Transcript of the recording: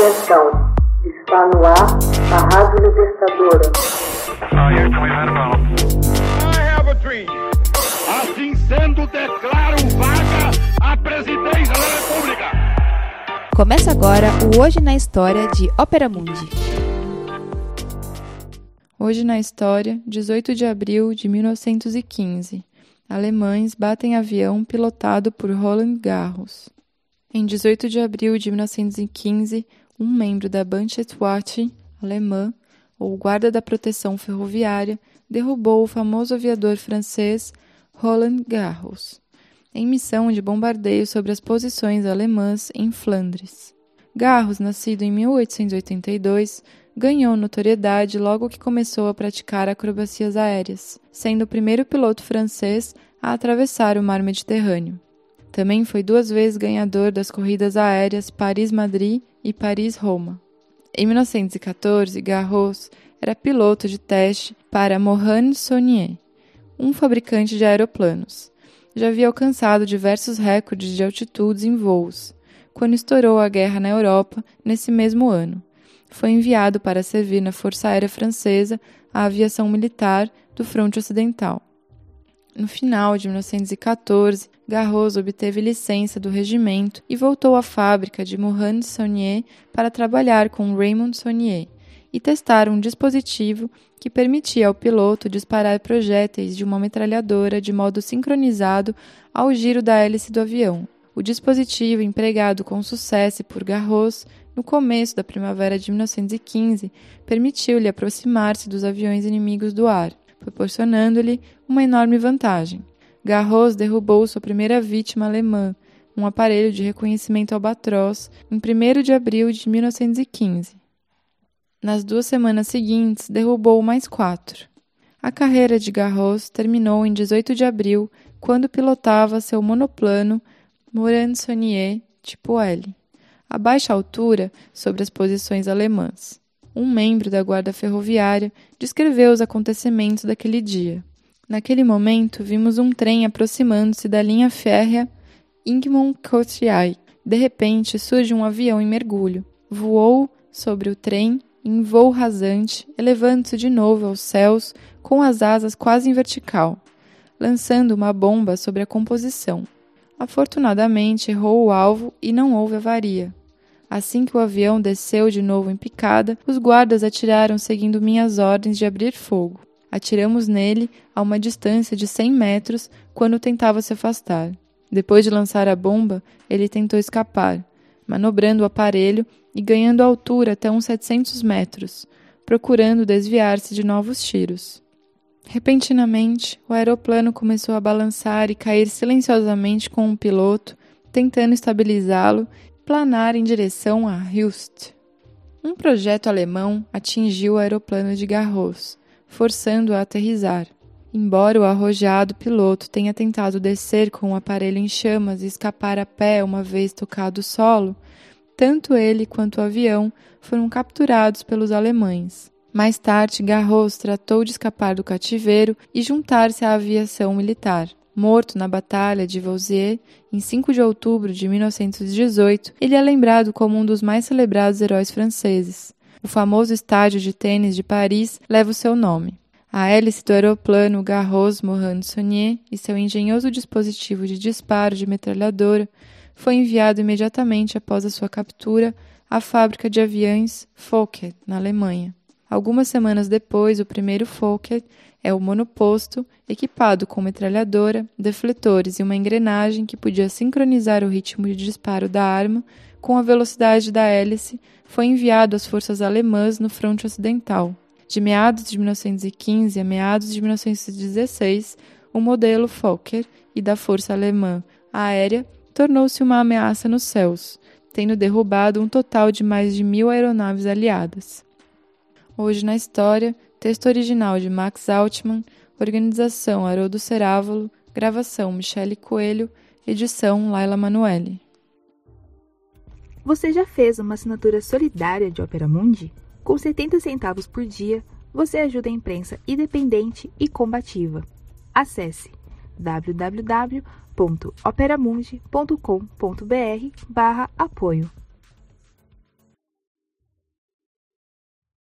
Atenção, está no ar a Rádio Libertadora. Assim sendo, declaro vaga a presidência da República. Começa agora o Hoje na História de Ópera Mundi. Hoje na História, 18 de abril de 1915. Alemães batem avião pilotado por Roland Garros. Em 18 de abril de 1915, um membro da Bandschaftswacht alemã, ou Guarda da Proteção Ferroviária, derrubou o famoso aviador francês Roland Garros, em missão de bombardeio sobre as posições alemãs em Flandres. Garros, nascido em 1882, ganhou notoriedade logo que começou a praticar acrobacias aéreas, sendo o primeiro piloto francês a atravessar o mar Mediterrâneo. Também foi duas vezes ganhador das corridas aéreas Paris-Madrid e Paris-Roma. Em 1914, Garros era piloto de teste para Mohan Saunier, um fabricante de aeroplanos. Já havia alcançado diversos recordes de altitudes em voos, quando estourou a guerra na Europa nesse mesmo ano. Foi enviado para servir na Força Aérea Francesa, a aviação militar do fronte ocidental. No final de 1914, Garros obteve licença do regimento e voltou à fábrica de Mohan Saunier para trabalhar com Raymond Saunier e testar um dispositivo que permitia ao piloto disparar projéteis de uma metralhadora de modo sincronizado ao giro da hélice do avião. O dispositivo, empregado com sucesso por Garros no começo da primavera de 1915, permitiu-lhe aproximar-se dos aviões inimigos do ar proporcionando-lhe uma enorme vantagem. Garros derrubou sua primeira vítima alemã, um aparelho de reconhecimento albatroz, em 1 de abril de 1915. Nas duas semanas seguintes, derrubou mais quatro. A carreira de Garros terminou em 18 de abril, quando pilotava seu monoplano Morand Saunier tipo L, a baixa altura sobre as posições alemãs um membro da guarda ferroviária, descreveu os acontecimentos daquele dia. Naquele momento, vimos um trem aproximando-se da linha férrea Ingmont-Cotriai. De repente, surge um avião em mergulho. Voou sobre o trem em voo rasante, elevando-se de novo aos céus com as asas quase em vertical, lançando uma bomba sobre a composição. Afortunadamente, errou o alvo e não houve avaria. Assim que o avião desceu de novo em picada, os guardas atiraram seguindo minhas ordens de abrir fogo. Atiramos nele a uma distância de 100 metros quando tentava se afastar. Depois de lançar a bomba, ele tentou escapar, manobrando o aparelho e ganhando altura até uns 700 metros, procurando desviar-se de novos tiros. Repentinamente, o aeroplano começou a balançar e cair silenciosamente com um piloto, tentando estabilizá-lo planar em direção a Hilst. Um projeto alemão atingiu o aeroplano de Garros, forçando-o a aterrizar. Embora o arrojado piloto tenha tentado descer com o aparelho em chamas e escapar a pé uma vez tocado o solo, tanto ele quanto o avião foram capturados pelos alemães. Mais tarde, Garros tratou de escapar do cativeiro e juntar-se à aviação militar. Morto na Batalha de Vouziers em 5 de outubro de 1918, ele é lembrado como um dos mais celebrados heróis franceses. O famoso estádio de tênis de Paris leva o seu nome. A hélice do aeroplano Garros Morand Saunier e seu engenhoso dispositivo de disparo de metralhadora foi enviado imediatamente após a sua captura à fábrica de aviões Fokker, na Alemanha. Algumas semanas depois, o primeiro Fokker é o monoposto, equipado com metralhadora, defletores e uma engrenagem que podia sincronizar o ritmo de disparo da arma com a velocidade da hélice, foi enviado às forças alemãs no fronte ocidental. De meados de 1915 a meados de 1916, o modelo Fokker e da Força Alemã Aérea tornou-se uma ameaça nos céus, tendo derrubado um total de mais de mil aeronaves aliadas. Hoje na história, Texto original de Max Altman, organização Haroldo Cerávolo, gravação Michele Coelho, edição Laila Manuelle. Você já fez uma assinatura solidária de Opera Mundi? Com 70 centavos por dia, você ajuda a imprensa independente e combativa. Acesse www.operamundi.com.br/apoio.